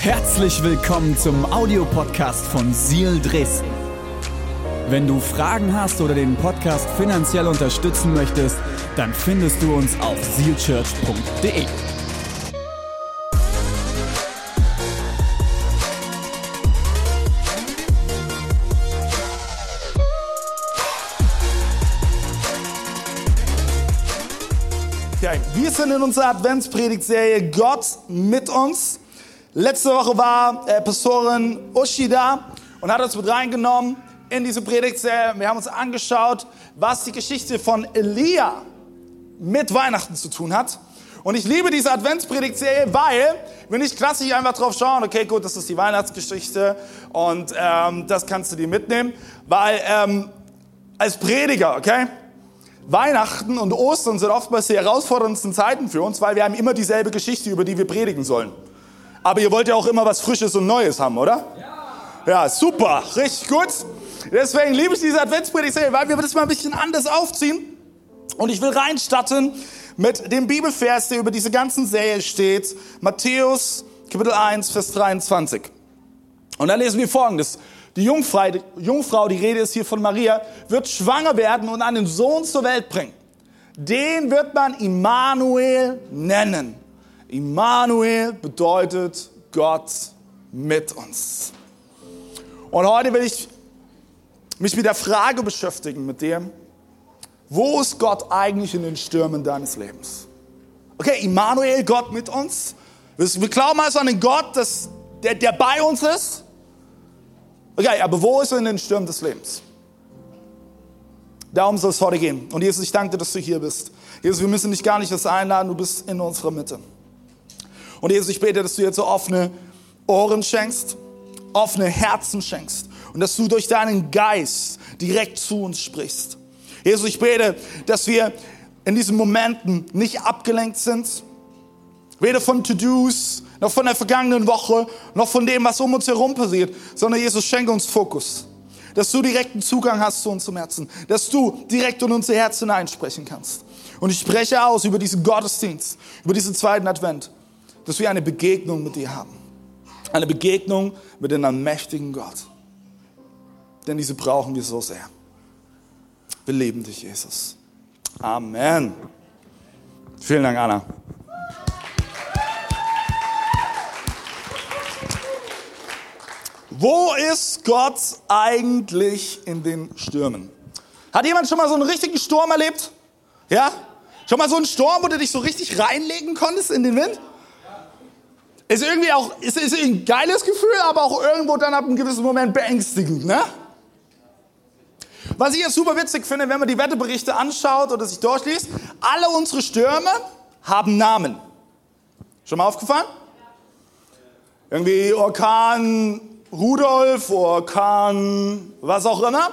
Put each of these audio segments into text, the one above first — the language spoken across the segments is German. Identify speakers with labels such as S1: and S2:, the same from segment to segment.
S1: Herzlich willkommen zum Audiopodcast von Seal Dresden. Wenn du Fragen hast oder den Podcast finanziell unterstützen möchtest, dann findest du uns auf sealchurch.de.
S2: Wir sind in unserer Adventspredigtserie Gott mit uns. Letzte Woche war äh, Pastorin Uschi da und hat uns mit reingenommen in diese Predigtserie. Wir haben uns angeschaut, was die Geschichte von Elia mit Weihnachten zu tun hat. Und ich liebe diese Adventspredigtserie, weil wir nicht klassisch einfach drauf schauen, okay, gut, das ist die Weihnachtsgeschichte und ähm, das kannst du dir mitnehmen, weil ähm, als Prediger, okay, Weihnachten und Ostern sind oftmals die herausforderndsten Zeiten für uns, weil wir haben immer dieselbe Geschichte, über die wir predigen sollen. Aber ihr wollt ja auch immer was Frisches und Neues haben, oder? Ja. Ja, super, richtig gut. Deswegen liebe ich diese Adventspredigtserie, weil wir das mal ein bisschen anders aufziehen. Und ich will reinstarten mit dem Bibelvers, der über diese ganzen Serie steht. Matthäus, Kapitel 1, Vers 23. Und da lesen wir Folgendes. Die Jungfrau, die Jungfrau, die Rede ist hier von Maria, wird schwanger werden und einen Sohn zur Welt bringen. Den wird man Immanuel nennen. Immanuel bedeutet Gott mit uns. Und heute will ich mich mit der Frage beschäftigen mit dem, wo ist Gott eigentlich in den Stürmen deines Lebens? Okay, Immanuel, Gott mit uns. Wir glauben also an den Gott, das, der, der bei uns ist. Okay, aber wo ist er in den Stürmen des Lebens? Darum soll es heute gehen. Und Jesus, ich danke dir, dass du hier bist. Jesus, wir müssen dich gar nicht das einladen, du bist in unserer Mitte. Und Jesus, ich bete, dass du jetzt so offene Ohren schenkst, offene Herzen schenkst und dass du durch deinen Geist direkt zu uns sprichst. Jesus, ich bete, dass wir in diesen Momenten nicht abgelenkt sind, weder von To-Dos, noch von der vergangenen Woche, noch von dem, was um uns herum passiert, sondern Jesus, schenke uns Fokus. Dass du direkten Zugang hast zu unserem Herzen, dass du direkt in unser Herz hineinsprechen kannst. Und ich spreche aus über diesen Gottesdienst, über diesen zweiten Advent, dass wir eine Begegnung mit dir haben. Eine Begegnung mit dem allmächtigen Gott. Denn diese brauchen wir so sehr. Wir lieben dich, Jesus. Amen. Vielen Dank, Anna. Wo ist Gott eigentlich in den Stürmen? Hat jemand schon mal so einen richtigen Sturm erlebt? Ja? Schon mal so einen Sturm, wo du dich so richtig reinlegen konntest in den Wind? Ist irgendwie auch, ist, ist ein geiles Gefühl, aber auch irgendwo dann ab einem gewissen Moment beängstigend, ne? Was ich jetzt super witzig finde, wenn man die Wetterberichte anschaut oder sich durchliest, alle unsere Stürme haben Namen. Schon mal aufgefallen? Irgendwie Orkan Rudolf, Orkan, was auch immer.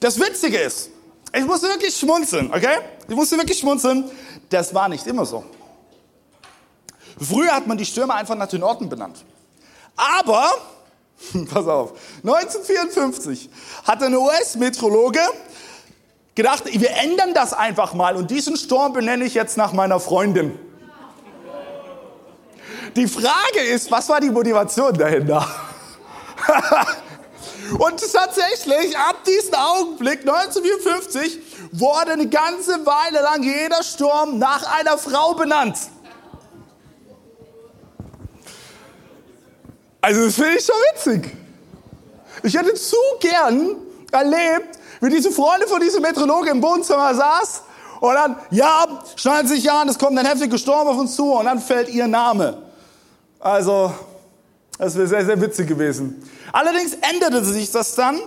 S2: Das Witzige ist, ich musste wirklich schmunzeln, okay? Ich musste wirklich schmunzeln. Das war nicht immer so. Früher hat man die Stürme einfach nach den Orten benannt. Aber, pass auf, 1954 hat ein US-Metrologe gedacht, wir ändern das einfach mal und diesen Sturm benenne ich jetzt nach meiner Freundin. Die Frage ist, was war die Motivation dahinter? Und tatsächlich, ab diesem Augenblick, 1954, wurde eine ganze Weile lang jeder Sturm nach einer Frau benannt. Also das finde ich schon witzig. Ich hätte zu gern erlebt, wie diese Freundin von diesem Meteorologe im Wohnzimmer saß und dann, ja, schnallt sich an, es kommt ein heftiger Sturm auf uns zu und dann fällt ihr Name. Also, das wäre sehr, sehr witzig gewesen. Allerdings änderte sich das dann,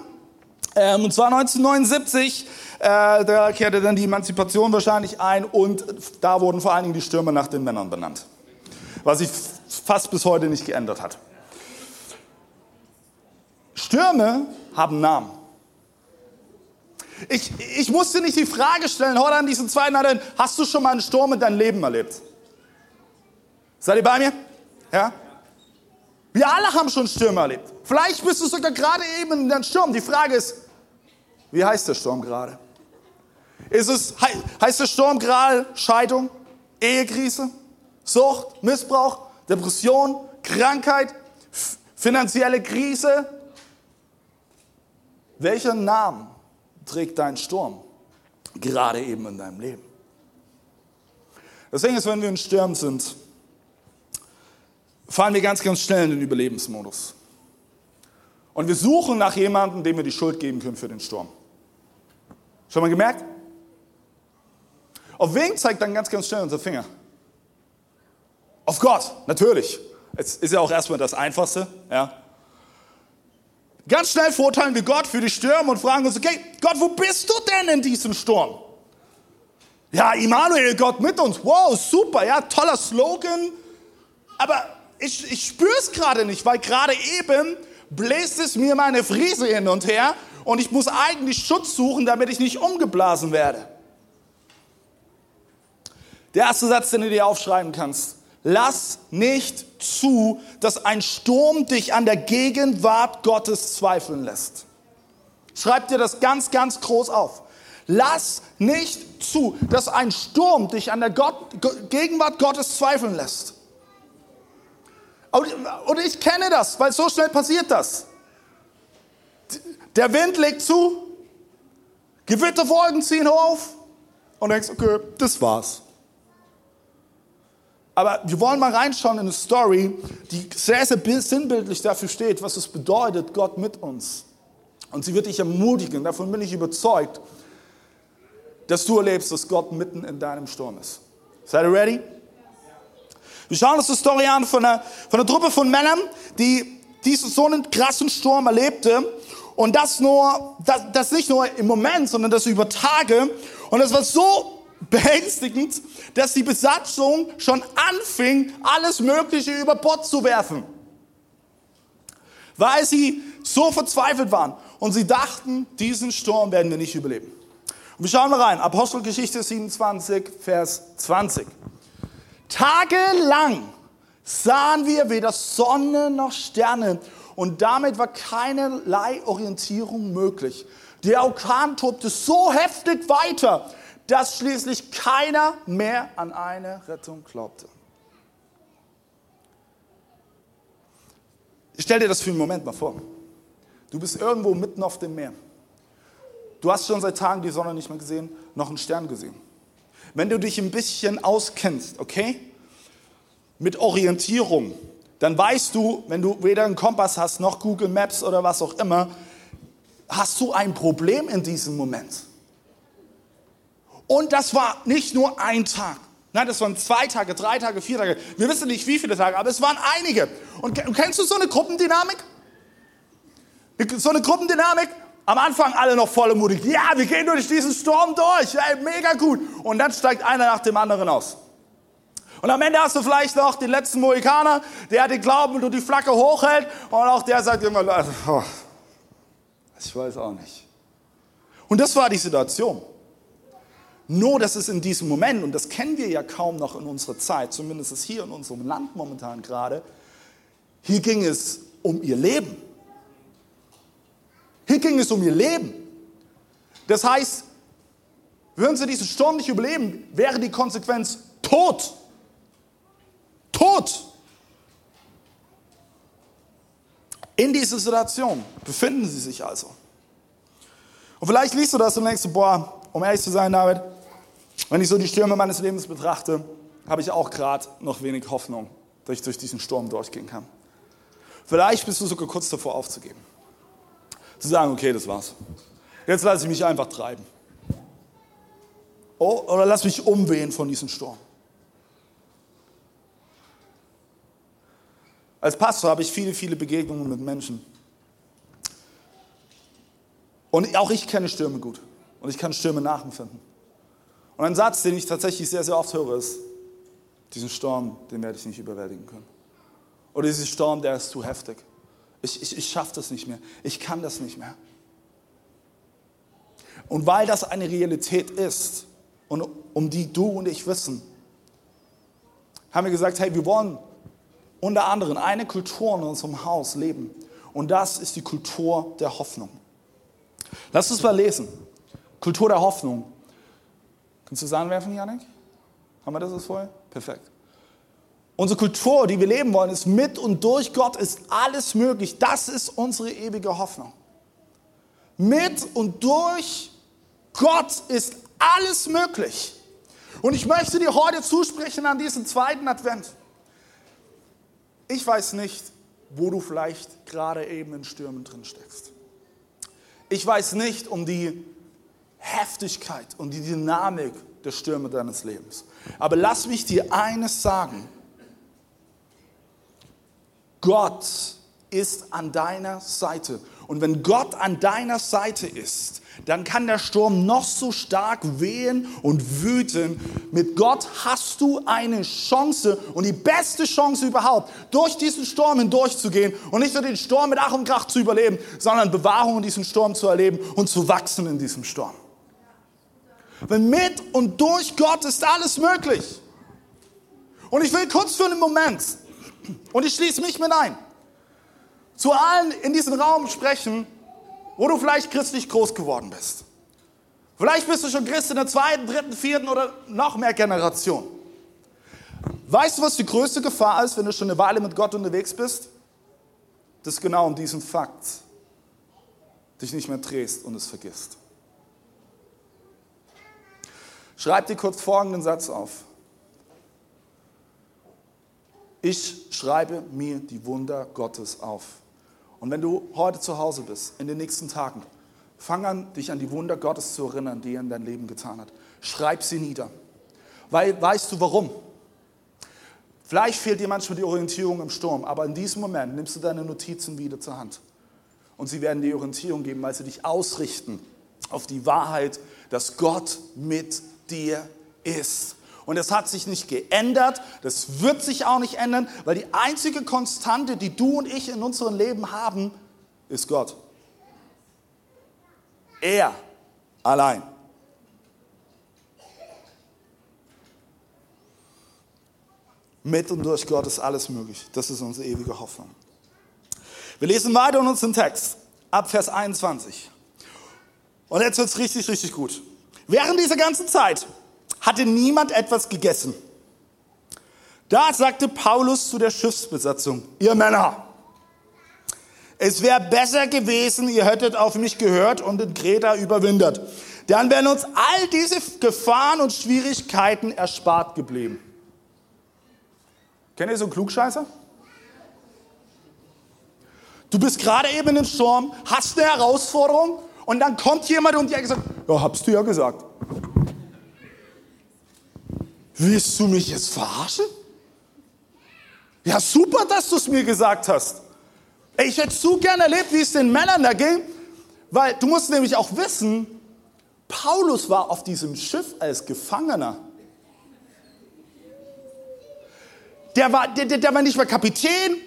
S2: ähm, und zwar 1979, äh, da kehrte dann die Emanzipation wahrscheinlich ein und da wurden vor allen Dingen die Stürme nach den Männern benannt. Was sich fast bis heute nicht geändert hat. Stürme haben Namen. Ich, ich musste nicht die Frage stellen, heute an diesen zweiten Advent, hast du schon mal einen Sturm in deinem Leben erlebt? Seid ihr bei mir? Ja? Wir alle haben schon Stürme erlebt. Vielleicht bist du sogar gerade eben in einem Sturm. Die Frage ist, wie heißt der Sturm gerade? Ist es, heißt der Sturm gerade Scheidung, Ehekrise, Sucht, Missbrauch, Depression, Krankheit, finanzielle Krise. Welchen Namen trägt dein Sturm gerade eben in deinem Leben? Deswegen ist, wenn wir in Stürmen sind, fallen wir ganz, ganz schnell in den Überlebensmodus. Und wir suchen nach jemandem, dem wir die Schuld geben können für den Sturm. Schon mal gemerkt? Auf wen zeigt dann ganz, ganz schnell unser Finger? Auf Gott, natürlich. Es ist ja auch erstmal das Einfachste. Ja. Ganz schnell verurteilen wir Gott für die Stürme und fragen uns, okay, Gott, wo bist du denn in diesem Sturm? Ja, Immanuel, Gott mit uns. Wow, super, ja, toller Slogan. Aber ich, ich spüre es gerade nicht, weil gerade eben bläst es mir meine Friese hin und her und ich muss eigentlich Schutz suchen, damit ich nicht umgeblasen werde. Der erste Satz, den du dir aufschreiben kannst. Lass nicht zu, dass ein Sturm dich an der Gegenwart Gottes zweifeln lässt. Schreib dir das ganz, ganz groß auf. Lass nicht zu, dass ein Sturm dich an der Gott, Gegenwart Gottes zweifeln lässt. Und ich kenne das, weil so schnell passiert das. Der Wind legt zu, Gewitterwolken ziehen auf und denkst, okay, das war's. Aber wir wollen mal reinschauen in eine Story, die sehr, sehr sinnbildlich dafür steht, was es bedeutet, Gott mit uns. Und sie wird dich ermutigen, davon bin ich überzeugt, dass du erlebst, dass Gott mitten in deinem Sturm ist. Seid ihr ready? Wir schauen uns die Story an von einer, von einer Truppe von Männern, die diesen so einen krassen Sturm erlebte. Und das nur, das, das nicht nur im Moment, sondern das über Tage. Und das war so beängstigend, dass die Besatzung schon anfing, alles Mögliche über Bord zu werfen. Weil sie so verzweifelt waren. Und sie dachten, diesen Sturm werden wir nicht überleben. Und wir schauen mal rein. Apostelgeschichte 27, Vers 20. Tagelang sahen wir weder Sonne noch Sterne und damit war keinerlei Orientierung möglich. Der Orkan tobte so heftig weiter, dass schließlich keiner mehr an eine Rettung glaubte. Stell dir das für einen Moment mal vor. Du bist irgendwo mitten auf dem Meer. Du hast schon seit Tagen die Sonne nicht mehr gesehen, noch einen Stern gesehen wenn du dich ein bisschen auskennst, okay, mit Orientierung, dann weißt du, wenn du weder einen Kompass hast noch Google Maps oder was auch immer, hast du ein Problem in diesem Moment. Und das war nicht nur ein Tag. Nein, das waren zwei Tage, drei Tage, vier Tage. Wir wissen nicht, wie viele Tage, aber es waren einige. Und kennst du so eine Gruppendynamik? So eine Gruppendynamik, am Anfang alle noch voll mutig. Ja, wir gehen durch diesen Sturm durch. Ey, mega gut. Und dann steigt einer nach dem anderen aus. Und am Ende hast du vielleicht noch den letzten Mohikaner, der den Glauben und die Flagge hochhält. Und auch der sagt immer, oh, ich weiß auch nicht. Und das war die Situation. Nur, dass es in diesem Moment, und das kennen wir ja kaum noch in unserer Zeit, zumindest hier in unserem Land momentan gerade, hier ging es um ihr Leben. Hier ging es um ihr Leben. Das heißt, würden sie diesen Sturm nicht überleben, wäre die Konsequenz Tod. Tod. In dieser Situation befinden sie sich also. Und vielleicht liest du das und denkst, boah, um ehrlich zu sein, David, wenn ich so die Stürme meines Lebens betrachte, habe ich auch gerade noch wenig Hoffnung, dass ich durch diesen Sturm durchgehen kann. Vielleicht bist du sogar kurz davor aufzugeben. Zu sagen, okay, das war's. Jetzt lasse ich mich einfach treiben. Oh, oder lass mich umwehen von diesem Sturm. Als Pastor habe ich viele, viele Begegnungen mit Menschen. Und auch ich kenne Stürme gut. Und ich kann Stürme nachempfinden. Und ein Satz, den ich tatsächlich sehr, sehr oft höre, ist, diesen Sturm, den werde ich nicht überwältigen können. Oder dieser Sturm, der ist zu heftig. Ich, ich, ich schaffe das nicht mehr. Ich kann das nicht mehr. Und weil das eine Realität ist und um die du und ich wissen, haben wir gesagt, hey, wir wollen unter anderem eine Kultur in unserem Haus leben. Und das ist die Kultur der Hoffnung. Lass uns mal lesen. Kultur der Hoffnung. Kannst du es anwerfen, Janik? Haben wir das jetzt vorher? Perfekt. Unsere Kultur, die wir leben wollen, ist mit und durch Gott ist alles möglich. Das ist unsere ewige Hoffnung. Mit und durch Gott ist alles möglich. Und ich möchte dir heute zusprechen an diesem zweiten Advent. Ich weiß nicht, wo du vielleicht gerade eben in Stürmen drin steckst. Ich weiß nicht um die Heftigkeit und die Dynamik der Stürme deines Lebens. Aber lass mich dir eines sagen. Gott ist an deiner Seite. Und wenn Gott an deiner Seite ist, dann kann der Sturm noch so stark wehen und wüten. Mit Gott hast du eine Chance und die beste Chance überhaupt, durch diesen Sturm hindurchzugehen und nicht nur den Sturm mit Ach und Krach zu überleben, sondern Bewahrung in diesem Sturm zu erleben und zu wachsen in diesem Sturm. Wenn mit und durch Gott ist alles möglich. Und ich will kurz für einen Moment, und ich schließe mich mit ein, zu allen in diesem Raum sprechen, wo du vielleicht christlich groß geworden bist. Vielleicht bist du schon Christ in der zweiten, dritten, vierten oder noch mehr Generation. Weißt du, was die größte Gefahr ist, wenn du schon eine Weile mit Gott unterwegs bist? Das ist genau um diesen Fakt. Dich nicht mehr drehst und es vergisst. Schreib dir kurz folgenden Satz auf. Ich schreibe mir die Wunder Gottes auf. Und wenn du heute zu Hause bist, in den nächsten Tagen, fang an, dich an die Wunder Gottes zu erinnern, die er in dein Leben getan hat. Schreib sie nieder. Weil, weißt du warum? Vielleicht fehlt dir manchmal die Orientierung im Sturm, aber in diesem Moment nimmst du deine Notizen wieder zur Hand. Und sie werden dir Orientierung geben, weil sie dich ausrichten auf die Wahrheit, dass Gott mit dir ist. Und es hat sich nicht geändert, das wird sich auch nicht ändern, weil die einzige Konstante, die du und ich in unserem Leben haben, ist Gott. Er allein. Mit und durch Gott ist alles möglich. Das ist unsere ewige Hoffnung. Wir lesen weiter in unserem Text, ab Vers 21. Und jetzt wird es richtig, richtig gut. Während dieser ganzen Zeit hatte niemand etwas gegessen. Da sagte Paulus zu der Schiffsbesatzung, ihr Männer, es wäre besser gewesen, ihr hättet auf mich gehört und in Kreta überwintert. Dann wären uns all diese Gefahren und Schwierigkeiten erspart geblieben. Kennt ihr so einen Klugscheißer? Du bist gerade eben einem Sturm, hast eine Herausforderung und dann kommt jemand und dir sagt, ja, habst du ja gesagt. Willst du mich jetzt verarschen? Ja, super, dass du es mir gesagt hast. Ich hätte so gerne erlebt, wie es den Männern da ging, weil du musst nämlich auch wissen, Paulus war auf diesem Schiff als Gefangener. Der war, der, der war nicht mehr Kapitän,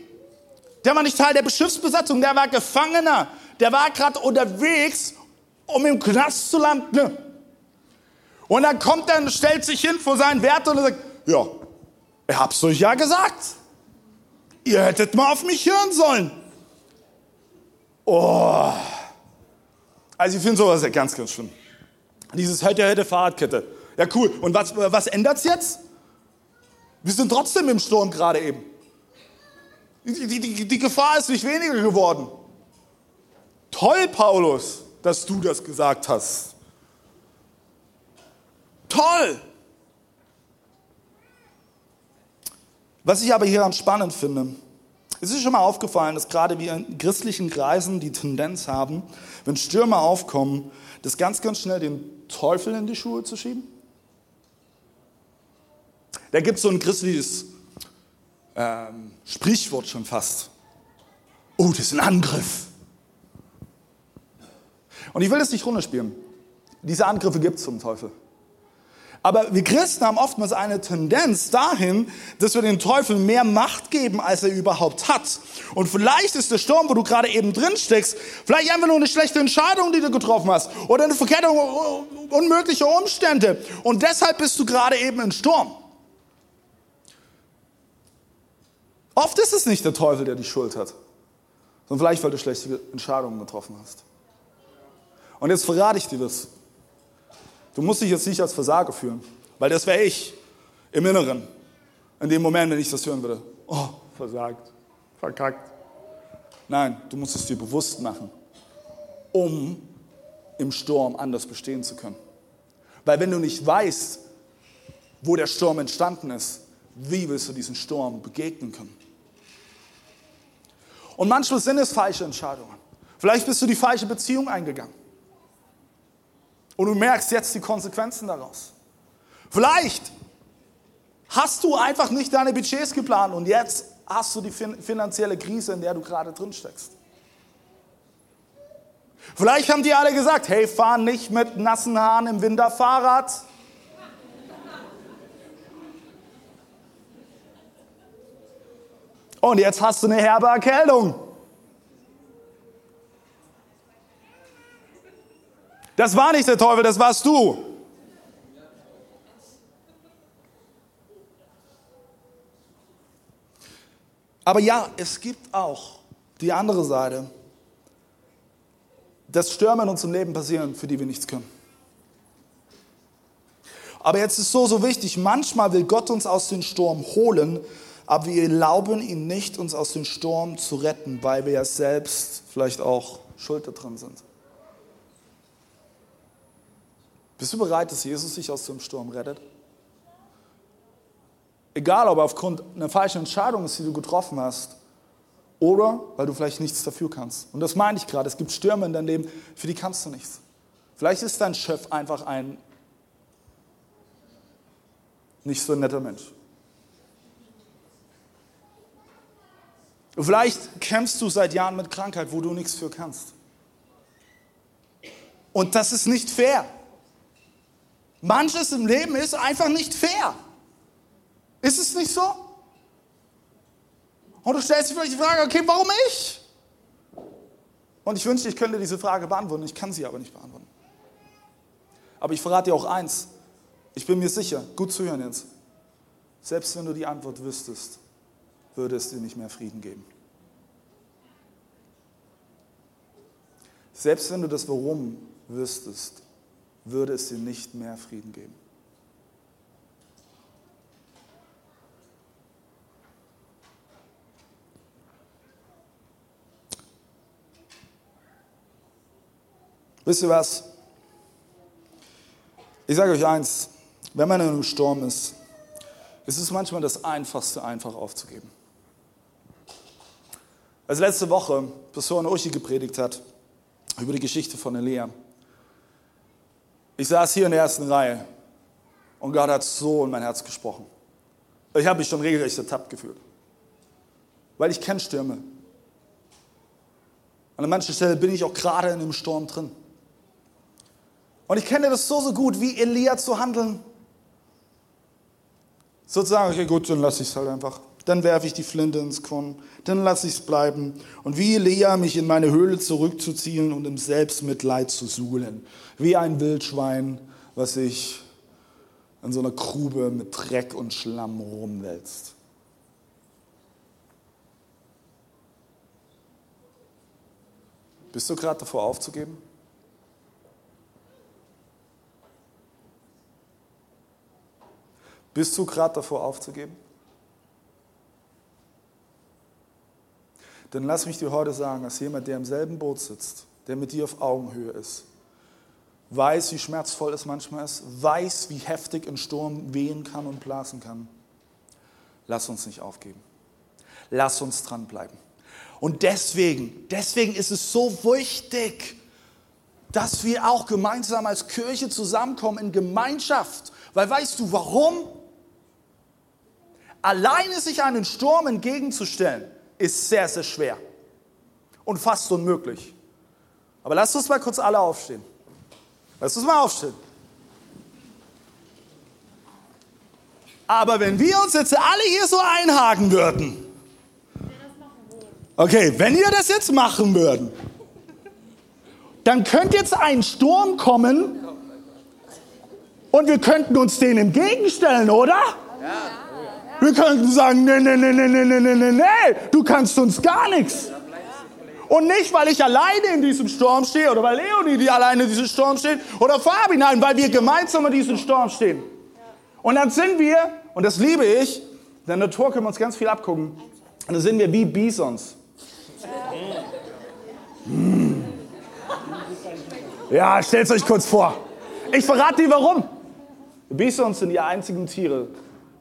S2: der war nicht Teil der Schiffsbesatzung, der war Gefangener. Der war gerade unterwegs, um im Knast zu landen. Und dann kommt er und stellt sich hin vor seinen Wärter und sagt, ja, ich hab's euch ja gesagt. Ihr hättet mal auf mich hören sollen. Oh. Also ich finde sowas ja ganz, ganz schlimm. Dieses hätte, hätte Fahrradkette. Ja, cool. Und was, was ändert's jetzt? Wir sind trotzdem im Sturm gerade eben. Die, die, die Gefahr ist nicht weniger geworden. Toll, Paulus, dass du das gesagt hast. Toll! Was ich aber hier am spannend finde, es ist schon mal aufgefallen, dass gerade wir in christlichen Kreisen die Tendenz haben, wenn Stürme aufkommen, das ganz, ganz schnell den Teufel in die Schuhe zu schieben. Da gibt es so ein christliches ähm, Sprichwort schon fast. Oh, das ist ein Angriff. Und ich will das nicht runterspielen. Diese Angriffe gibt es zum Teufel. Aber wir Christen haben oftmals eine Tendenz dahin, dass wir den Teufel mehr Macht geben, als er überhaupt hat. Und vielleicht ist der Sturm, wo du gerade eben drin steckst, vielleicht einfach nur eine schlechte Entscheidung, die du getroffen hast. Oder eine Verkettung unmöglicher Umstände. Und deshalb bist du gerade eben im Sturm. Oft ist es nicht der Teufel, der die Schuld hat, sondern vielleicht, weil du schlechte Entscheidungen getroffen hast. Und jetzt verrate ich dir das. Du musst dich jetzt nicht als Versager fühlen, weil das wäre ich im Inneren. In dem Moment, wenn ich das hören würde, oh, versagt, verkackt. Nein, du musst es dir bewusst machen, um im Sturm anders bestehen zu können. Weil wenn du nicht weißt, wo der Sturm entstanden ist, wie willst du diesen Sturm begegnen können? Und manchmal sind es falsche Entscheidungen. Vielleicht bist du die falsche Beziehung eingegangen. Und du merkst jetzt die Konsequenzen daraus. Vielleicht hast du einfach nicht deine Budgets geplant und jetzt hast du die finanzielle Krise, in der du gerade drin steckst. Vielleicht haben die alle gesagt, hey, fahr nicht mit nassen Haaren im Winter Fahrrad. Und jetzt hast du eine herbe Erkältung. Das war nicht der Teufel, das warst du. Aber ja, es gibt auch die andere Seite, dass Stürme in unserem Leben passieren, für die wir nichts können. Aber jetzt ist so, so wichtig, manchmal will Gott uns aus dem Sturm holen, aber wir erlauben ihm nicht, uns aus dem Sturm zu retten, weil wir ja selbst vielleicht auch schuld da drin sind. Bist du bereit, dass Jesus dich aus dem Sturm rettet? Egal, ob aufgrund einer falschen Entscheidung ist, die du getroffen hast, oder weil du vielleicht nichts dafür kannst. Und das meine ich gerade. Es gibt Stürme in deinem Leben, für die kannst du nichts. Vielleicht ist dein Chef einfach ein nicht so netter Mensch. Vielleicht kämpfst du seit Jahren mit Krankheit, wo du nichts für kannst. Und das ist nicht fair. Manches im Leben ist einfach nicht fair. Ist es nicht so? Und du stellst dir vielleicht die Frage, okay, warum ich? Und ich wünschte, ich könnte diese Frage beantworten. Ich kann sie aber nicht beantworten. Aber ich verrate dir auch eins. Ich bin mir sicher, gut zu hören jetzt. Selbst wenn du die Antwort wüsstest, würde es dir nicht mehr Frieden geben. Selbst wenn du das Warum wüsstest, würde es dir nicht mehr Frieden geben. Wisst ihr was? Ich sage euch eins, wenn man in einem Sturm ist, ist es manchmal das Einfachste, einfach aufzugeben. Als letzte Woche Pastor Uschi gepredigt hat über die Geschichte von Elia, ich saß hier in der ersten Reihe und Gott hat so in mein Herz gesprochen. Ich habe mich schon regelrecht ertappt gefühlt. Weil ich kenne Stürme. An mancher Stelle bin ich auch gerade in einem Sturm drin. Und ich kenne das so, so gut, wie Elia zu handeln. Sozusagen, okay, gut, dann lasse ich es halt einfach. Dann werfe ich die Flinte ins Korn. Dann lasse ich es bleiben. Und wie Elia mich in meine Höhle zurückzuziehen und im Selbstmitleid zu suhlen wie ein Wildschwein, was sich in so einer Grube mit Dreck und Schlamm rumwälzt. Bist du gerade davor aufzugeben? Bist du gerade davor aufzugeben? Dann lass mich dir heute sagen, als jemand, der im selben Boot sitzt, der mit dir auf Augenhöhe ist, weiß, wie schmerzvoll es manchmal ist, weiß, wie heftig ein Sturm wehen kann und blasen kann. Lass uns nicht aufgeben. Lass uns dranbleiben. Und deswegen, deswegen ist es so wichtig, dass wir auch gemeinsam als Kirche zusammenkommen in Gemeinschaft. Weil weißt du warum? Alleine sich einen Sturm entgegenzustellen, ist sehr, sehr schwer und fast unmöglich. Aber lasst uns mal kurz alle aufstehen. Lass uns mal aufstehen. Aber wenn wir uns jetzt alle hier so einhaken würden, okay, wenn wir das jetzt machen würden, dann könnte jetzt ein Sturm kommen und wir könnten uns den entgegenstellen, oder? Ja. Wir könnten sagen, nee, nee, nee, nee, nee, nee, nee, nee, du kannst uns gar nichts. Und nicht, weil ich alleine in diesem Sturm stehe oder weil Leonie die alleine in diesem Sturm steht oder Fabi, nein, weil wir gemeinsam in diesem Sturm stehen. Und dann sind wir, und das liebe ich, der Natur können wir uns ganz viel abgucken. Und da sind wir wie Bisons. Hm. Ja, stellt euch kurz vor. Ich verrate dir warum. Bisons sind die einzigen Tiere,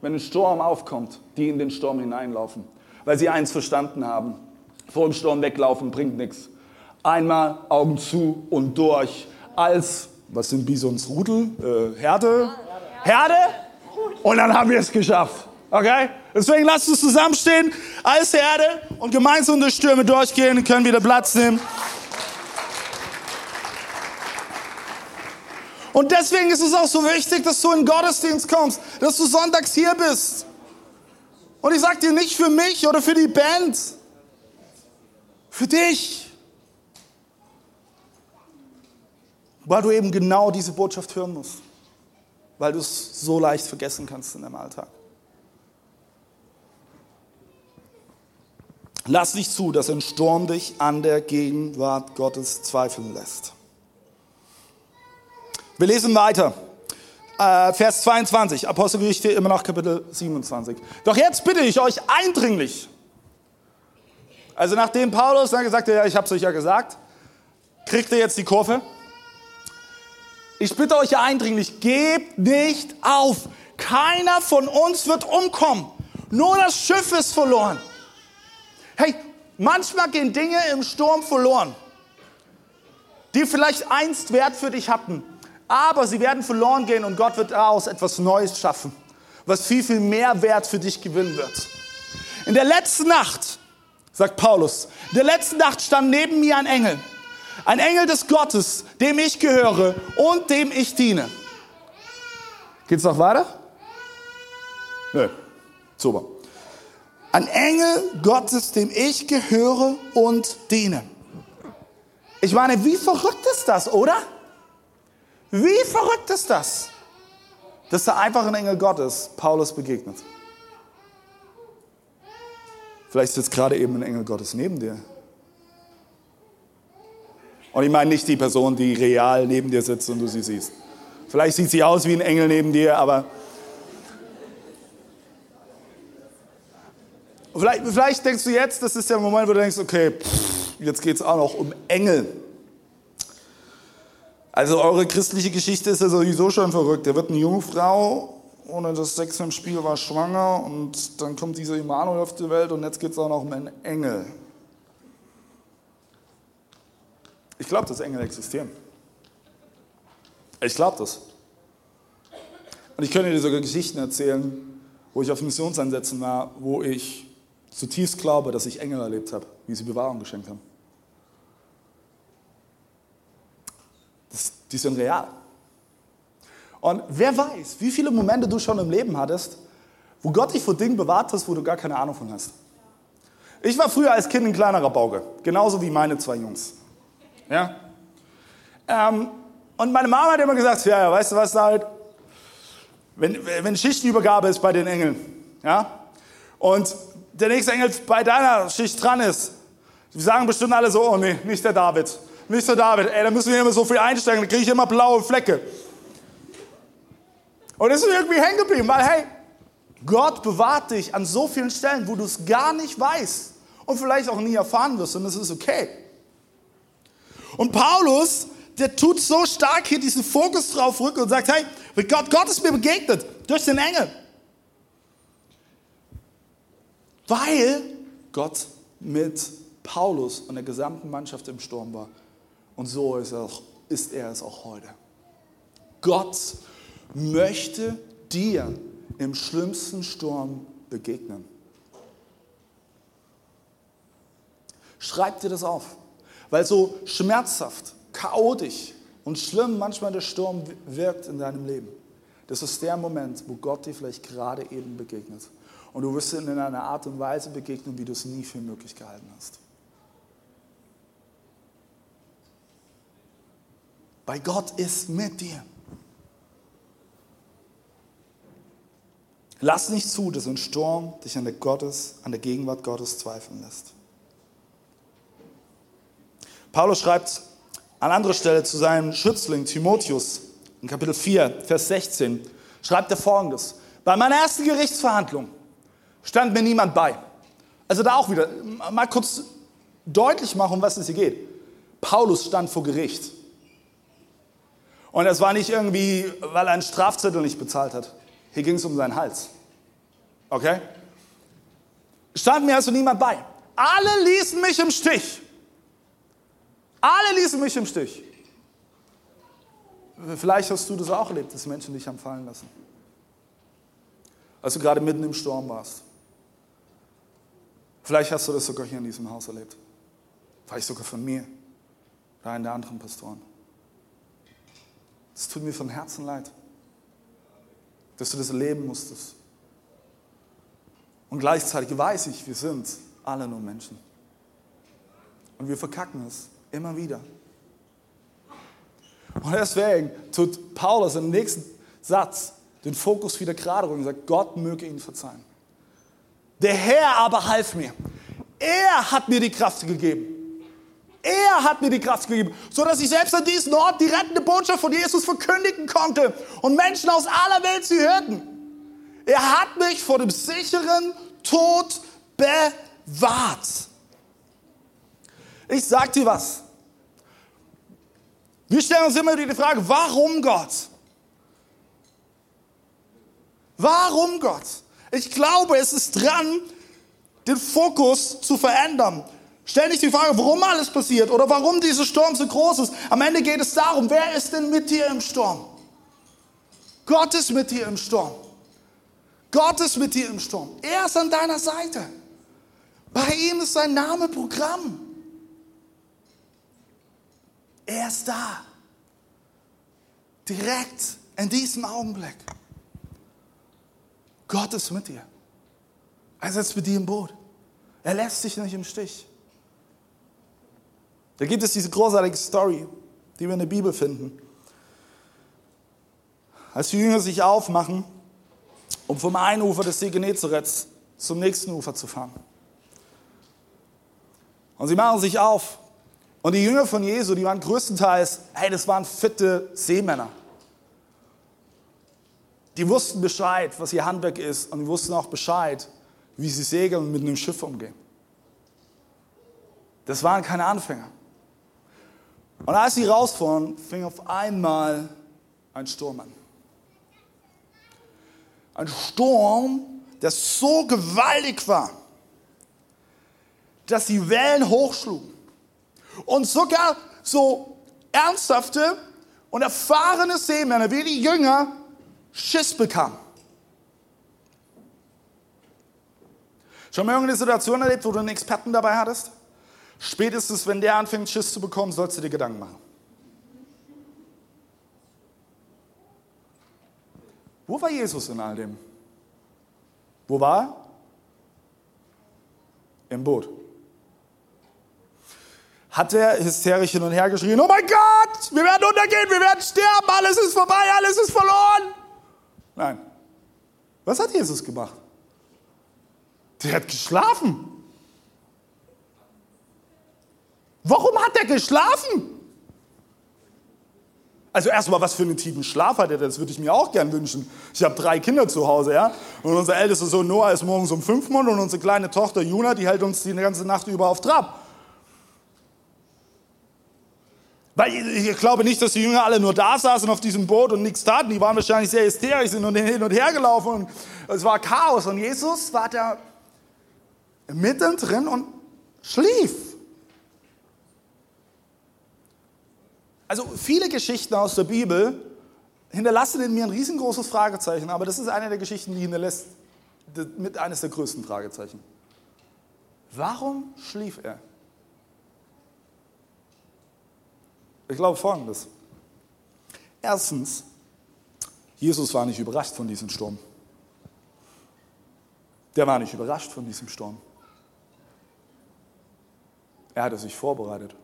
S2: wenn ein Sturm aufkommt, die in den Sturm hineinlaufen. Weil sie eins verstanden haben. Vor dem Sturm weglaufen bringt nichts. Einmal Augen zu und durch. Als, was sind Bisons? Rudel? Äh, Herde? Herde? Und dann haben wir es geschafft. Okay? Deswegen lasst uns zusammenstehen als Herde und gemeinsam durch Stürme durchgehen können wieder Platz nehmen. Und deswegen ist es auch so wichtig, dass du in den Gottesdienst kommst, dass du sonntags hier bist. Und ich sage dir nicht für mich oder für die Band, für dich. Weil du eben genau diese Botschaft hören musst. Weil du es so leicht vergessen kannst in deinem Alltag. Lass nicht zu, dass ein Sturm dich an der Gegenwart Gottes zweifeln lässt. Wir lesen weiter. Äh, Vers 22, Apostelgeschichte immer noch Kapitel 27. Doch jetzt bitte ich euch eindringlich. Also nachdem Paulus dann gesagt hat, ja, ich habe es euch ja gesagt, kriegt er jetzt die Kurve. Ich bitte euch eindringlich, gebt nicht auf. Keiner von uns wird umkommen. Nur das Schiff ist verloren. Hey, manchmal gehen Dinge im Sturm verloren, die vielleicht einst Wert für dich hatten. Aber sie werden verloren gehen und Gott wird daraus etwas Neues schaffen, was viel, viel mehr Wert für dich gewinnen wird. In der letzten Nacht, sagt Paulus, in der letzten Nacht stand neben mir ein Engel. Ein Engel des Gottes, dem ich gehöre und dem ich diene. Geht's noch weiter? Nö. Super. Ein Engel Gottes, dem ich gehöre und diene. Ich meine, wie verrückt ist das, oder? Wie verrückt ist das, dass da einfach ein Engel Gottes Paulus begegnet? Vielleicht sitzt gerade eben ein Engel Gottes neben dir. Und ich meine nicht die Person, die real neben dir sitzt und du sie siehst. Vielleicht sieht sie aus wie ein Engel neben dir, aber vielleicht, vielleicht denkst du jetzt, das ist der Moment, wo du denkst, okay, pff, jetzt geht es auch noch um Engel. Also eure christliche Geschichte ist ja sowieso schon verrückt. Da wird eine junge Frau, ohne das Sex im Spiel war schwanger und dann kommt dieser Immanuel auf die Welt und jetzt geht es auch noch um einen Engel. Ich glaube, dass Engel existieren. Ich glaube das. Und ich könnte dir sogar Geschichten erzählen, wo ich auf Missionseinsätzen war, wo ich zutiefst glaube, dass ich Engel erlebt habe, wie sie Bewahrung geschenkt haben. Das, die sind real. Und wer weiß, wie viele Momente du schon im Leben hattest, wo Gott dich vor Dingen bewahrt hast, wo du gar keine Ahnung von hast. Ich war früher als Kind ein kleinerer Bauge, genauso wie meine zwei Jungs. Ja? Ähm, und meine Mama hat immer gesagt, ja, ja weißt du was, David, wenn, wenn Schichtübergabe ist bei den Engeln, ja, und der nächste Engel bei deiner Schicht dran ist, die sagen bestimmt alle so, oh nee, nicht der David. Mr. David, ey, da müssen wir immer so viel einsteigen, da kriege ich immer blaue Flecke. Und das ist irgendwie hängen geblieben, weil hey, Gott bewahrt dich an so vielen Stellen, wo du es gar nicht weißt und vielleicht auch nie erfahren wirst und das ist okay. Und Paulus, der tut so stark hier diesen Fokus drauf rücken und sagt, hey, Gott, Gott ist mir begegnet durch den Engel. Weil Gott mit Paulus und der gesamten Mannschaft im Sturm war. Und so ist er, auch, ist er es auch heute. Gott möchte dir im schlimmsten Sturm begegnen. Schreib dir das auf, weil so schmerzhaft, chaotisch und schlimm manchmal der Sturm wirkt in deinem Leben. Das ist der Moment, wo Gott dir vielleicht gerade eben begegnet. Und du wirst ihn in einer Art und Weise begegnen, wie du es nie für möglich gehalten hast. Weil Gott ist mit dir. Lass nicht zu, dass ein Sturm dich an der, Gottes, an der Gegenwart Gottes zweifeln lässt. Paulus schreibt an anderer Stelle zu seinem Schützling Timotheus in Kapitel 4, Vers 16, schreibt er folgendes. Bei meiner ersten Gerichtsverhandlung stand mir niemand bei. Also da auch wieder, mal kurz deutlich machen, um was es hier geht. Paulus stand vor Gericht. Und es war nicht irgendwie, weil er einen Strafzettel nicht bezahlt hat. Hier ging es um seinen Hals. Okay? Stand mir also niemand bei. Alle ließen mich im Stich. Alle ließen mich im Stich. Vielleicht hast du das auch erlebt, dass Menschen dich haben fallen lassen. Als du gerade mitten im Sturm warst. Vielleicht hast du das sogar hier in diesem Haus erlebt. Vielleicht sogar von mir oder einen der anderen Pastoren. Es tut mir von Herzen leid, dass du das erleben musstest. Und gleichzeitig weiß ich, wir sind alle nur Menschen. Und wir verkacken es immer wieder. Und deswegen tut Paulus im nächsten Satz den Fokus wieder gerade rücken und sagt, Gott möge ihn verzeihen. Der Herr aber half mir. Er hat mir die Kraft gegeben. Er hat mir die Kraft gegeben, so dass ich selbst an diesem Ort die rettende Botschaft von Jesus verkündigen konnte und Menschen aus aller Welt sie hörten. Er hat mich vor dem sicheren Tod bewahrt. Ich sag dir was. Wir stellen uns immer wieder die Frage, warum Gott? Warum Gott? Ich glaube, es ist dran, den Fokus zu verändern. Stell nicht die Frage, warum alles passiert oder warum dieser Sturm so groß ist. Am Ende geht es darum, wer ist denn mit dir im Sturm? Gott ist mit dir im Sturm. Gott ist mit dir im Sturm. Er ist an deiner Seite. Bei ihm ist sein Name Programm. Er ist da. Direkt in diesem Augenblick. Gott ist mit dir. Er sitzt mit dir im Boot. Er lässt dich nicht im Stich. Da gibt es diese großartige Story, die wir in der Bibel finden. Als die Jünger sich aufmachen, um vom einen Ufer des See Genezareth zum nächsten Ufer zu fahren. Und sie machen sich auf. Und die Jünger von Jesu, die waren größtenteils, hey, das waren fitte Seemänner. Die wussten Bescheid, was ihr Handwerk ist und die wussten auch Bescheid, wie sie segeln und mit einem Schiff umgehen. Das waren keine Anfänger. Und als sie rausfuhren, fing auf einmal ein Sturm an. Ein Sturm, der so gewaltig war, dass die Wellen hochschlugen. Und sogar so ernsthafte und erfahrene Seemänner wie die Jünger Schiss bekamen. Schon mal irgendeine Situation erlebt, wo du einen Experten dabei hattest? Spätestens, wenn der anfängt, Schiss zu bekommen, sollst du dir Gedanken machen. Wo war Jesus in all dem? Wo war er? Im Boot. Hat er hysterisch hin und her geschrien, oh mein Gott, wir werden untergehen, wir werden sterben, alles ist vorbei, alles ist verloren. Nein. Was hat Jesus gemacht? Der hat geschlafen. Warum hat er geschlafen? Also erstmal, was für einen tiefen Schlaf hat er, das würde ich mir auch gern wünschen. Ich habe drei Kinder zu Hause, ja. Und unser ältester Sohn Noah ist morgens um fünf Uhr und unsere kleine Tochter Juna, die hält uns die ganze Nacht über auf Trab. Weil ich glaube nicht, dass die Jünger alle nur da saßen auf diesem Boot und nichts taten. Die waren wahrscheinlich sehr hysterisch, sind hin und her gelaufen und es war Chaos. Und Jesus war da mittendrin und schlief. Also viele Geschichten aus der Bibel hinterlassen in mir ein riesengroßes Fragezeichen, aber das ist eine der Geschichten, die hinterlässt mit eines der größten Fragezeichen. Warum schlief er? Ich glaube folgendes. Erstens, Jesus war nicht überrascht von diesem Sturm. Der war nicht überrascht von diesem Sturm. Er hatte sich vorbereitet.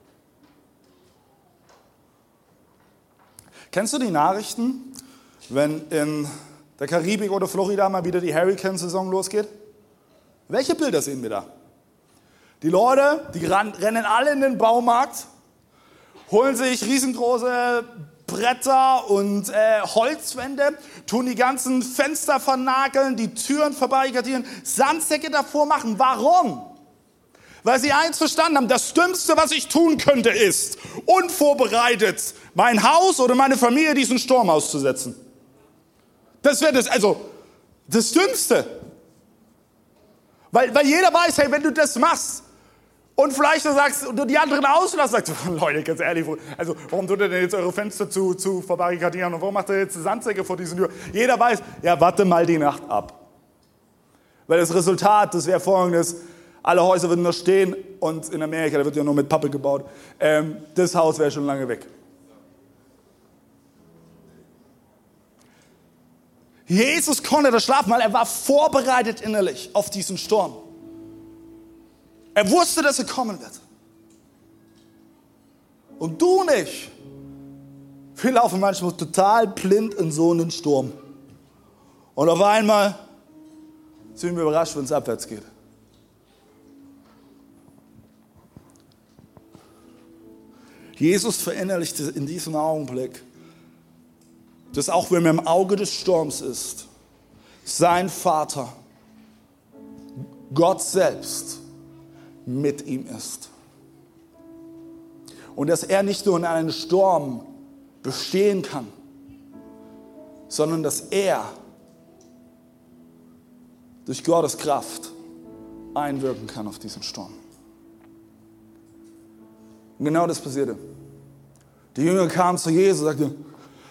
S2: Kennst du die Nachrichten, wenn in der Karibik oder Florida mal wieder die Hurricane-Saison losgeht? Welche Bilder sehen wir da? Die Leute, die rennen alle in den Baumarkt, holen sich riesengroße Bretter und äh, Holzwände, tun die ganzen Fenster vernageln, die Türen verbarrikadieren, Sandsäcke davor machen. Warum? Weil sie eins verstanden haben, das Dümmste, was ich tun könnte, ist, unvorbereitet mein Haus oder meine Familie diesen Sturm auszusetzen. Das wäre das, also das Dümmste. Weil, weil jeder weiß, hey, wenn du das machst, und vielleicht du sagst, du die anderen auslässt, sagst du, Leute, ganz ehrlich, also warum tut ihr denn jetzt eure Fenster zu, zu verbarrikadieren und warum macht ihr jetzt Sandsäcke vor diesen Türen? Jeder weiß, ja, warte mal die Nacht ab. Weil das Resultat, das wäre folgendes, alle Häuser würden noch stehen und in Amerika, da wird ja nur mit Pappe gebaut, ähm, das Haus wäre schon lange weg. Jesus konnte das schlafen, weil er war vorbereitet innerlich auf diesen Sturm. Er wusste, dass er kommen wird. Und du nicht. Wir laufen manchmal total blind in so einen Sturm. Und auf einmal sind wir überrascht, wenn es abwärts geht. Jesus verinnerlichte in diesem Augenblick, dass auch wenn er im Auge des Sturms ist, sein Vater, Gott selbst, mit ihm ist. Und dass er nicht nur in einem Sturm bestehen kann, sondern dass er durch Gottes Kraft einwirken kann auf diesen Sturm. Und genau das passierte. Die Jünger kamen zu Jesus und sagten,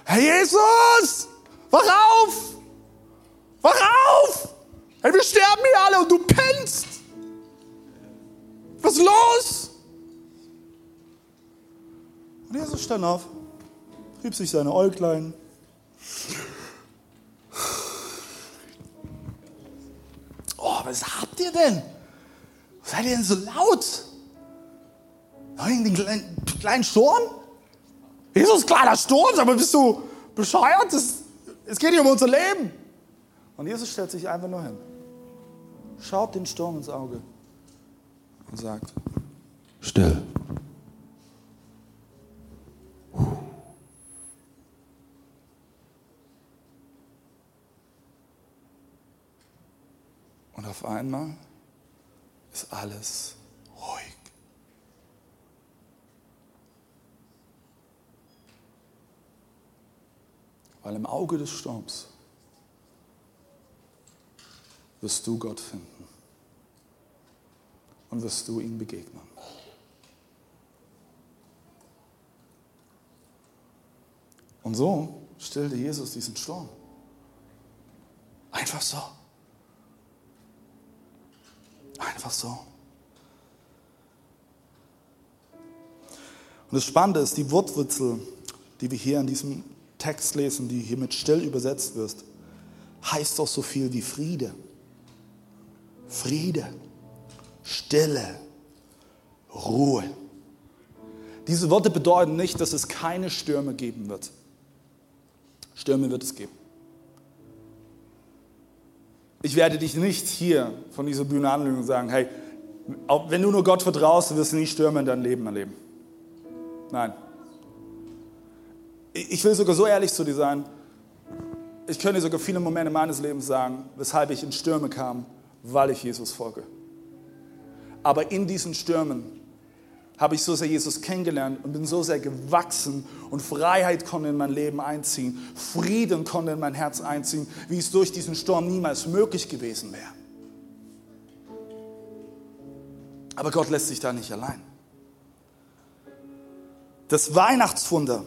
S2: Herr Jesus, wach auf! Wach auf! Hey, wir sterben hier alle und du pennst! Was ist los? Und Jesus stand auf, rieb sich seine Äuglein. Oh, was habt ihr denn? Seid ihr denn so laut? Den kleinen, kleinen Sturm? Jesus, kleiner Sturm, aber bist du bescheuert? Das, es geht hier um unser Leben. Und Jesus stellt sich einfach nur hin, schaut den Sturm ins Auge und sagt, still. Und auf einmal ist alles Weil im Auge des Sturms wirst du Gott finden und wirst du ihm begegnen. Und so stillte Jesus diesen Sturm. Einfach so. Einfach so. Und das Spannende ist, die Wortwurzel, die wir hier in diesem Text lesen, die hier mit still übersetzt wird, heißt doch so viel wie Friede. Friede. Stille, Ruhe. Diese Worte bedeuten nicht, dass es keine Stürme geben wird. Stürme wird es geben. Ich werde dich nicht hier von dieser Bühne anlügen und sagen, hey, wenn du nur Gott vertraust, wirst du nie Stürme in deinem Leben erleben. Nein. Ich will sogar so ehrlich zu dir sein, ich könnte sogar viele Momente meines Lebens sagen, weshalb ich in Stürme kam, weil ich Jesus folge. Aber in diesen Stürmen habe ich so sehr Jesus kennengelernt und bin so sehr gewachsen und Freiheit konnte in mein Leben einziehen, Frieden konnte in mein Herz einziehen, wie es durch diesen Sturm niemals möglich gewesen wäre. Aber Gott lässt sich da nicht allein. Das Weihnachtswunder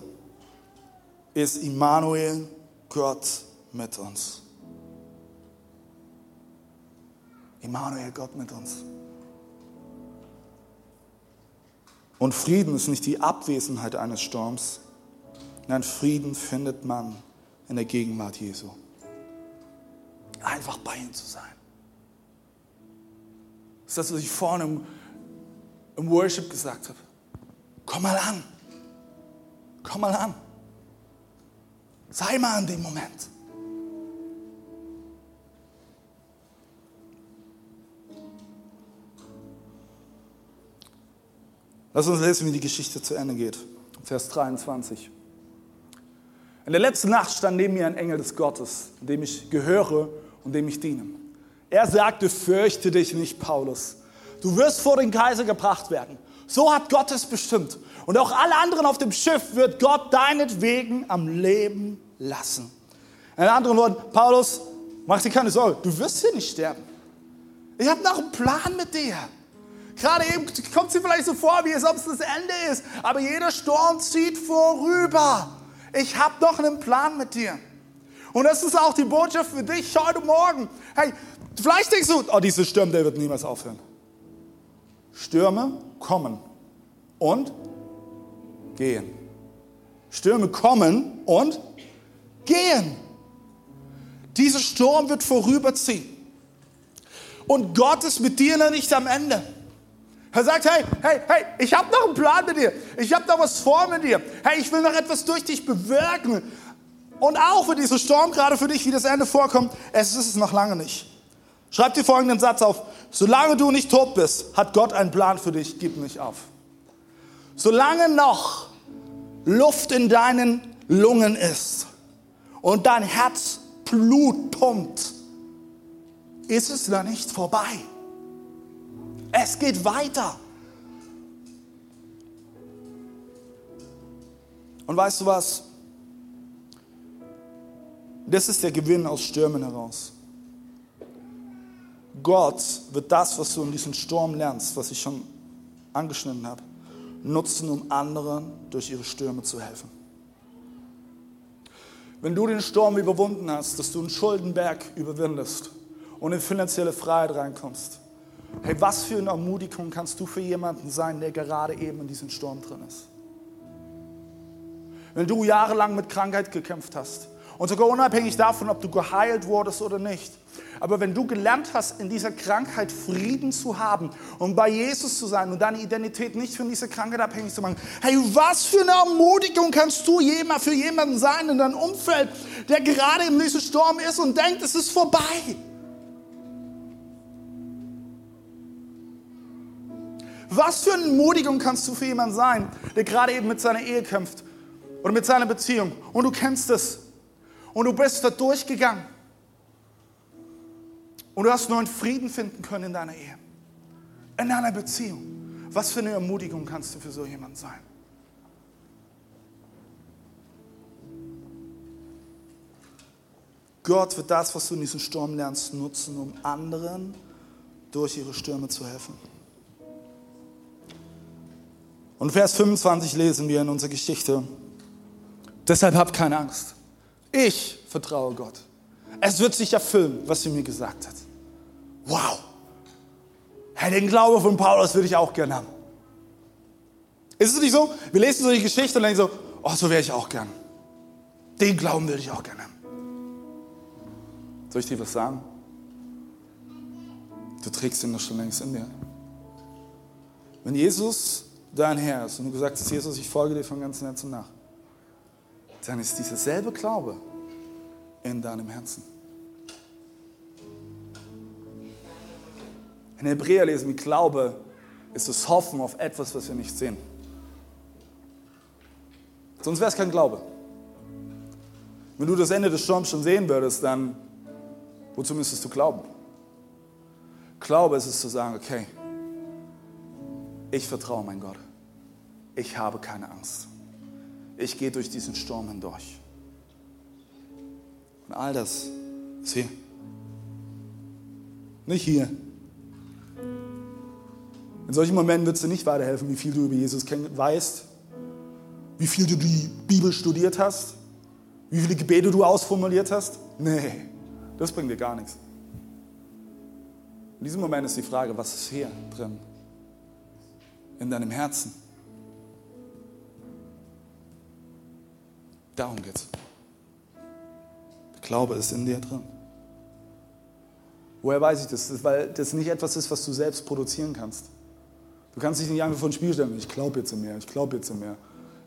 S2: ist Immanuel, Gott mit uns. Immanuel, Gott mit uns. Und Frieden ist nicht die Abwesenheit eines Sturms. Nein, Frieden findet man in der Gegenwart Jesu. Einfach bei ihm zu sein. Das ist das, was ich vorhin im, im Worship gesagt habe. Komm mal an. Komm mal an. Sei mal in dem Moment. Lass uns lesen, wie die Geschichte zu Ende geht. Vers 23. In der letzten Nacht stand neben mir ein Engel des Gottes, dem ich gehöre und dem ich diene. Er sagte, fürchte dich nicht, Paulus. Du wirst vor den Kaiser gebracht werden. So hat Gott es bestimmt. Und auch alle anderen auf dem Schiff wird Gott deinetwegen am Leben lassen. In anderen Worten, Paulus, mach dir keine Sorge, du wirst hier nicht sterben. Ich habe noch einen Plan mit dir. Gerade eben kommt sie vielleicht so vor, wie es ob es das Ende ist. Aber jeder Sturm zieht vorüber. Ich habe noch einen Plan mit dir. Und das ist auch die Botschaft für dich heute Morgen. Hey, vielleicht denkst du, oh, dieser Sturm, der wird niemals aufhören. Stürme kommen und gehen. Stürme kommen und gehen. Dieser Sturm wird vorüberziehen. Und Gott ist mit dir noch nicht am Ende. Er sagt, hey, hey, hey, ich habe noch einen Plan mit dir. Ich habe noch was vor mit dir. Hey, ich will noch etwas durch dich bewirken. Und auch wenn dieser Sturm gerade für dich wie das Ende vorkommt, es ist es noch lange nicht. Schreib dir folgenden Satz auf. Solange du nicht tot bist, hat Gott einen Plan für dich. Gib nicht auf. Solange noch Luft in deinen Lungen ist und dein Herz Blut pumpt, ist es noch nicht vorbei. Es geht weiter. Und weißt du was? Das ist der Gewinn aus Stürmen heraus. Gott wird das, was du in diesem Sturm lernst, was ich schon angeschnitten habe, nutzen, um anderen durch ihre Stürme zu helfen. Wenn du den Sturm überwunden hast, dass du einen Schuldenberg überwindest und in finanzielle Freiheit reinkommst, hey, was für eine Ermutigung kannst du für jemanden sein, der gerade eben in diesem Sturm drin ist? Wenn du jahrelang mit Krankheit gekämpft hast und sogar unabhängig davon, ob du geheilt wurdest oder nicht, aber wenn du gelernt hast, in dieser Krankheit Frieden zu haben und bei Jesus zu sein und deine Identität nicht von dieser Krankheit abhängig zu machen, hey, was für eine Ermutigung kannst du für jemanden sein in deinem Umfeld, der gerade in diesem Sturm ist und denkt, es ist vorbei. Was für eine Ermutigung kannst du für jemanden sein, der gerade eben mit seiner Ehe kämpft oder mit seiner Beziehung? Und du kennst es und du bist da durchgegangen und du hast neuen Frieden finden können in deiner Ehe, in deiner Beziehung. Was für eine Ermutigung kannst du für so jemanden sein? Gott wird das, was du in diesem Sturm lernst, nutzen, um anderen durch ihre Stürme zu helfen. Und Vers 25 lesen wir in unserer Geschichte. Deshalb habt keine Angst. Ich vertraue Gott. Es wird sich erfüllen, was sie mir gesagt hat. Wow. Hey, den Glaube von Paulus würde ich auch gerne haben. Ist es nicht so? Wir lesen so die Geschichte und denken so, oh, so wäre ich auch gern. Den Glauben würde ich auch gerne haben. Soll ich dir was sagen? Du trägst ihn doch schon längst in dir. Wenn Jesus dein Herr ist und du gesagt hast, Jesus, ich folge dir von ganzem Herzen nach, dann ist dieser selbe Glaube in deinem Herzen. In Hebräer lesen wir, Glaube ist das Hoffen auf etwas, was wir nicht sehen. Sonst wäre es kein Glaube. Wenn du das Ende des Sturms schon sehen würdest, dann wozu müsstest du glauben? Glaube ist es zu sagen, okay, ich vertraue mein Gott. Ich habe keine Angst. Ich gehe durch diesen Sturm hindurch. Und all das ist hier. Nicht hier. In solchen Momenten wird es dir nicht weiterhelfen, wie viel du über Jesus weißt, wie viel du die Bibel studiert hast, wie viele Gebete du ausformuliert hast. Nee, das bringt dir gar nichts. In diesem Moment ist die Frage, was ist hier drin? In deinem Herzen. Darum geht's. Der Glaube ist in dir drin. Woher weiß ich das? Weil das nicht etwas ist, was du selbst produzieren kannst. Du kannst dich nicht einfach vor den Spiel stellen, ich glaube jetzt mehr, ich glaube jetzt mehr.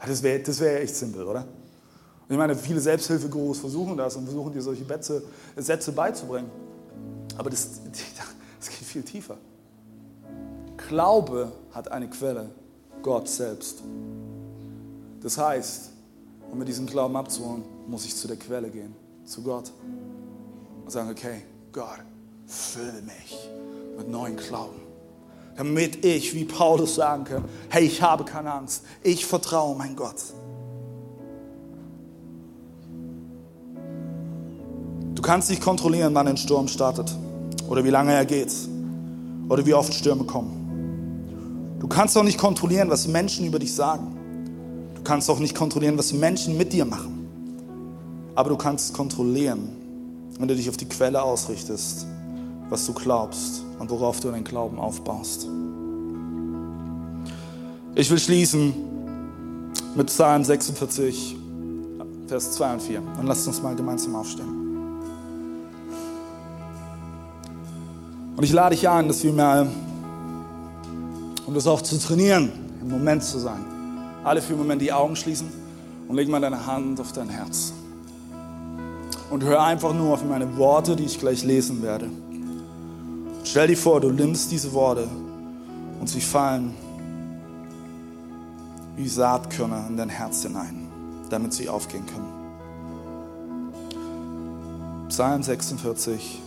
S2: Das wäre das wär echt simpel, oder? Und ich meine, viele Selbsthilfegurus versuchen das und versuchen dir solche Sätze, Sätze beizubringen. Aber das, das geht viel tiefer. Glaube hat eine Quelle, Gott selbst. Das heißt, um mit diesem Glauben abzuholen, muss ich zu der Quelle gehen, zu Gott. Und sagen, okay, Gott, fülle mich mit neuen Glauben. Damit ich, wie Paulus sagen kann, hey, ich habe keine Angst. Ich vertraue mein Gott. Du kannst nicht kontrollieren, wann ein Sturm startet oder wie lange er geht oder wie oft Stürme kommen. Du kannst auch nicht kontrollieren, was Menschen über dich sagen. Du kannst auch nicht kontrollieren, was Menschen mit dir machen. Aber du kannst kontrollieren, wenn du dich auf die Quelle ausrichtest, was du glaubst und worauf du deinen Glauben aufbaust. Ich will schließen mit Psalm 46, Vers 2 und 4. Und lasst uns mal gemeinsam aufstehen. Und ich lade dich ein, dass wir mal, um das auch zu trainieren, im Moment zu sein, alle für einen Moment die Augen schließen und leg mal deine Hand auf dein Herz. Und hör einfach nur auf meine Worte, die ich gleich lesen werde. Stell dir vor, du nimmst diese Worte und sie fallen wie Saatkörner in dein Herz hinein, damit sie aufgehen können. Psalm 46,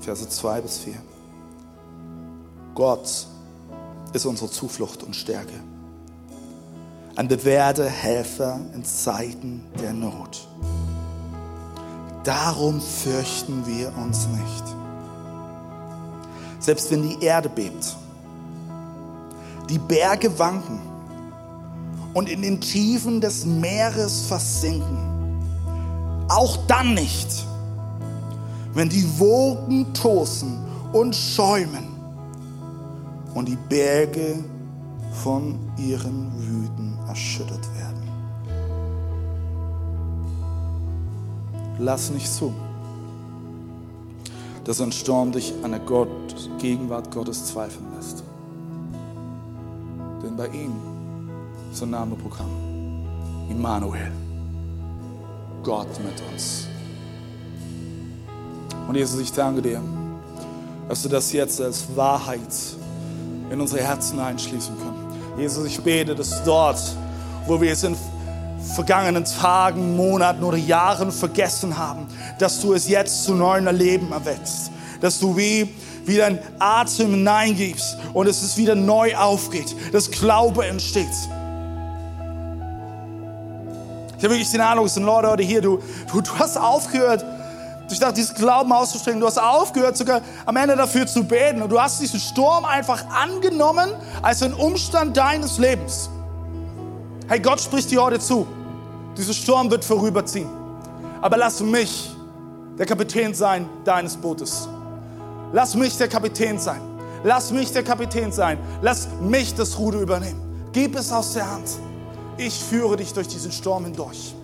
S2: Verse 2 bis 4. Gott ist unsere Zuflucht und Stärke. Ein bewährter Helfer in Zeiten der Not. Darum fürchten wir uns nicht. Selbst wenn die Erde bebt, die Berge wanken und in den Tiefen des Meeres versinken, auch dann nicht, wenn die Wogen tosen und schäumen und die Berge von ihren Wüten erschüttert werden. Lass nicht zu, dass ein Sturm dich an der Gott, Gegenwart Gottes zweifeln lässt. Denn bei ihm ist ein Nameprogramm. Immanuel. Gott mit uns. Und Jesus, ich danke dir, dass du das jetzt als Wahrheit in unsere Herzen einschließen können. Jesus, ich bete, dass dort, wo wir es in vergangenen Tagen, Monaten oder Jahren vergessen haben, dass du es jetzt zu neuem Leben erweckst. Dass du wie, wie dein Atem hineingibst und es ist wieder neu aufgeht, dass Glaube entsteht. Ich habe wirklich den Eindruck, es sind Leute heute hier, du, du, du hast aufgehört, ich dachte, dieses Glauben auszustrecken. Du hast aufgehört, sogar am Ende dafür zu beten. Und du hast diesen Sturm einfach angenommen als einen Umstand deines Lebens. Hey, Gott spricht dir heute zu. Dieser Sturm wird vorüberziehen. Aber lass mich der Kapitän sein deines Bootes. Lass mich der Kapitän sein. Lass mich der Kapitän sein. Lass mich das Ruder übernehmen. Gib es aus der Hand. Ich führe dich durch diesen Sturm hindurch.